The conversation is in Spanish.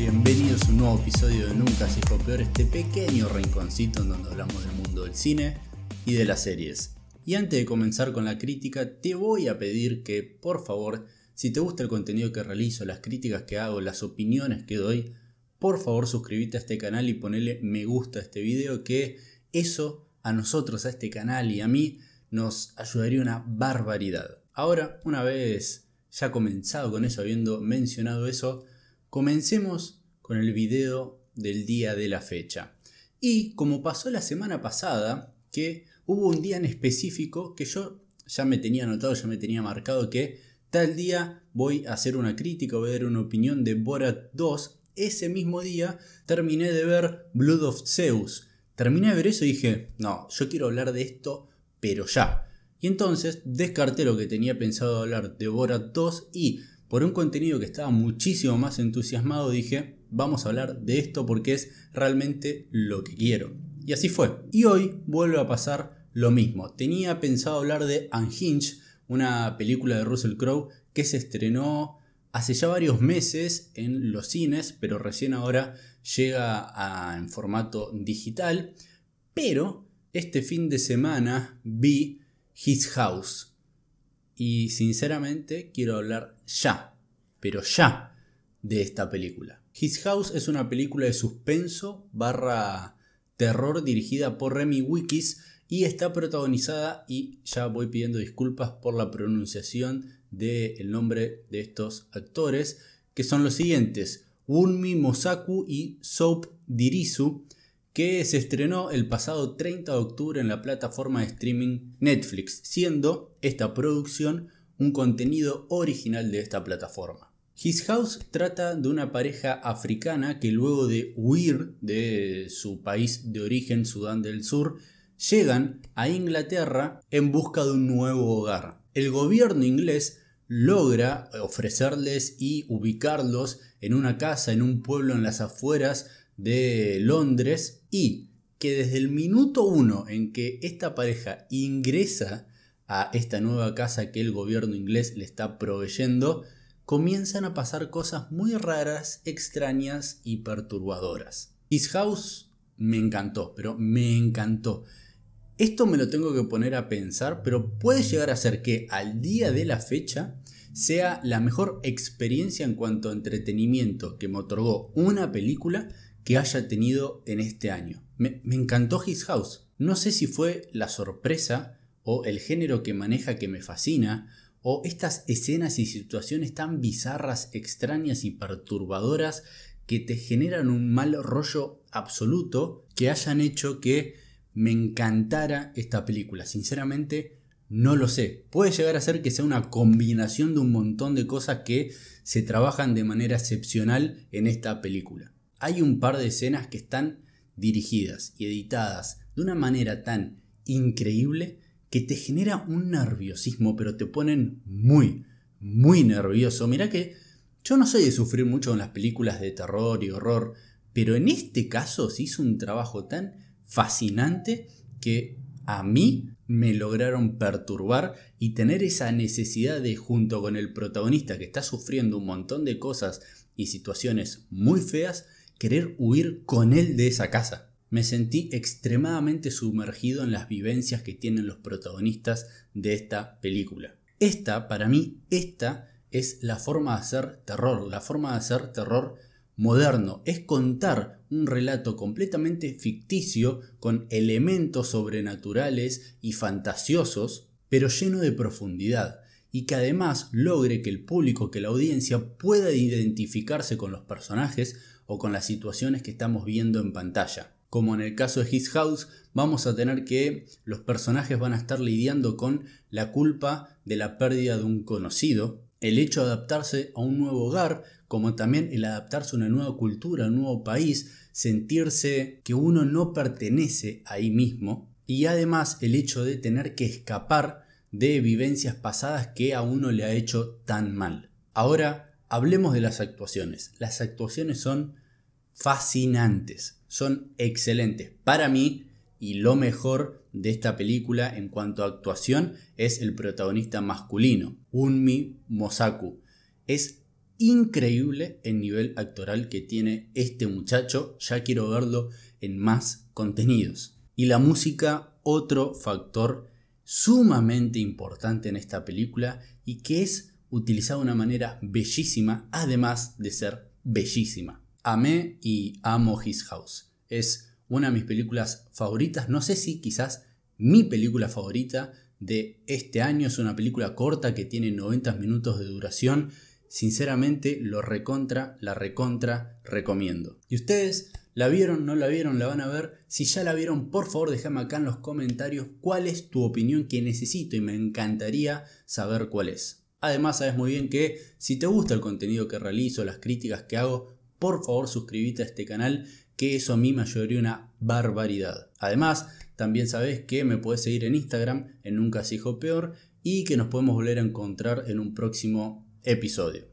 Bienvenidos a un nuevo episodio de Nunca se dijo peor, este pequeño rinconcito en donde hablamos del mundo del cine y de las series. Y antes de comenzar con la crítica, te voy a pedir que, por favor, si te gusta el contenido que realizo, las críticas que hago, las opiniones que doy, por favor suscríbete a este canal y ponele me gusta a este video, que eso a nosotros, a este canal y a mí, nos ayudaría una barbaridad. Ahora, una vez ya comenzado con eso, habiendo mencionado eso, comencemos con el video del día de la fecha. Y como pasó la semana pasada, que hubo un día en específico que yo ya me tenía anotado, ya me tenía marcado que tal día voy a hacer una crítica, voy a dar una opinión de Borat 2. Ese mismo día terminé de ver Blood of Zeus. Terminé de ver eso y dije, no, yo quiero hablar de esto, pero ya. Y entonces descarté lo que tenía pensado hablar de Borat 2 y por un contenido que estaba muchísimo más entusiasmado dije, vamos a hablar de esto porque es realmente lo que quiero. Y así fue. Y hoy vuelve a pasar lo mismo. Tenía pensado hablar de Unhinged, una película de Russell Crowe que se estrenó hace ya varios meses en los cines, pero recién ahora llega en formato digital. Pero este fin de semana vi His House. Y sinceramente quiero hablar ya, pero ya, de esta película. His House es una película de suspenso barra terror dirigida por Remy Wikis y está protagonizada, y ya voy pidiendo disculpas por la pronunciación del nombre de estos actores, que son los siguientes, Unmi Mosaku y Soap Dirisu, que se estrenó el pasado 30 de octubre en la plataforma de streaming Netflix, siendo esta producción un contenido original de esta plataforma. His House trata de una pareja africana que luego de huir de su país de origen, Sudán del Sur, llegan a Inglaterra en busca de un nuevo hogar. El gobierno inglés logra ofrecerles y ubicarlos en una casa en un pueblo en las afueras de Londres y que desde el minuto uno en que esta pareja ingresa a esta nueva casa que el gobierno inglés le está proveyendo, comienzan a pasar cosas muy raras, extrañas y perturbadoras. His House me encantó, pero me encantó. Esto me lo tengo que poner a pensar, pero puede llegar a ser que al día de la fecha sea la mejor experiencia en cuanto a entretenimiento que me otorgó una película que haya tenido en este año. Me, encantó His House. No sé si fue la sorpresa o el género que maneja que me fascina, o estas escenas y situaciones tan bizarras, extrañas y perturbadoras que te generan un mal rollo absoluto que hayan hecho que me encantara esta película. Sinceramente, no lo sé. Puede llegar a ser que sea una combinación de un montón de cosas que se trabajan de manera excepcional en esta película hay un par de escenas que están dirigidas y editadas de una manera tan increíble que te genera un nerviosismo, pero te ponen muy, muy nervioso. Mira que yo no soy de sufrir mucho con las películas de terror y horror, pero en este caso se hizo un trabajo tan fascinante que a mí me lograron perturbar y tener esa necesidad de, junto con el protagonista que está sufriendo un montón de cosas y situaciones muy feas, querer huir con él de esa casa. Me sentí extremadamente sumergido en las vivencias que tienen los protagonistas de esta película. Esta, para mí, esta es la forma de hacer terror, la forma de hacer terror moderno, es contar un relato completamente ficticio con elementos sobrenaturales y fantasiosos, pero lleno de profundidad, y que además logre que el público, que la audiencia pueda identificarse con los personajes o con las situaciones que estamos viendo en pantalla. Como en el caso de His House, vamos a tener que los personajes van a estar lidiando con la culpa de la pérdida de un conocido, el hecho de adaptarse a un nuevo hogar, como también el adaptarse a una nueva cultura, a un nuevo país, sentirse que uno no pertenece ahí mismo, y además el hecho de tener que escapar de vivencias pasadas que a uno le ha hecho tan mal. Ahora hablemos de las actuaciones. Las actuaciones son fascinantes, son excelentes. Para mí, y lo mejor de esta película en cuanto a actuación es el protagonista masculino, Unmi Mosaku. Es increíble el nivel actoral que tiene este muchacho. Ya quiero verlo en más contenidos. Y la música, otro factor sumamente importante en esta película y que es utilizado de una manera bellísima, además de ser bellísima. Amé y amo His House. Es una de mis películas favoritas, no sé si quizás mi película favorita de este año. Es una película corta que tiene 90 minutos de duración. Sinceramente lo recontra, la recontra recomiendo. ¿Y ustedes la vieron, no la vieron, la van a ver? Si ya la vieron, por favor déjame acá en los comentarios cuál es tu opinión que necesito y me encantaría saber cuál es. Además sabes muy bien que si te gusta el contenido que realizo, las críticas que hago, por favor suscríbete a este canal que eso a mí me ayudaría una barbaridad. Además, también sabes que me puedes seguir en Instagram en Nunca Se Hijo Peor y que nos podemos volver a encontrar en un próximo episodio.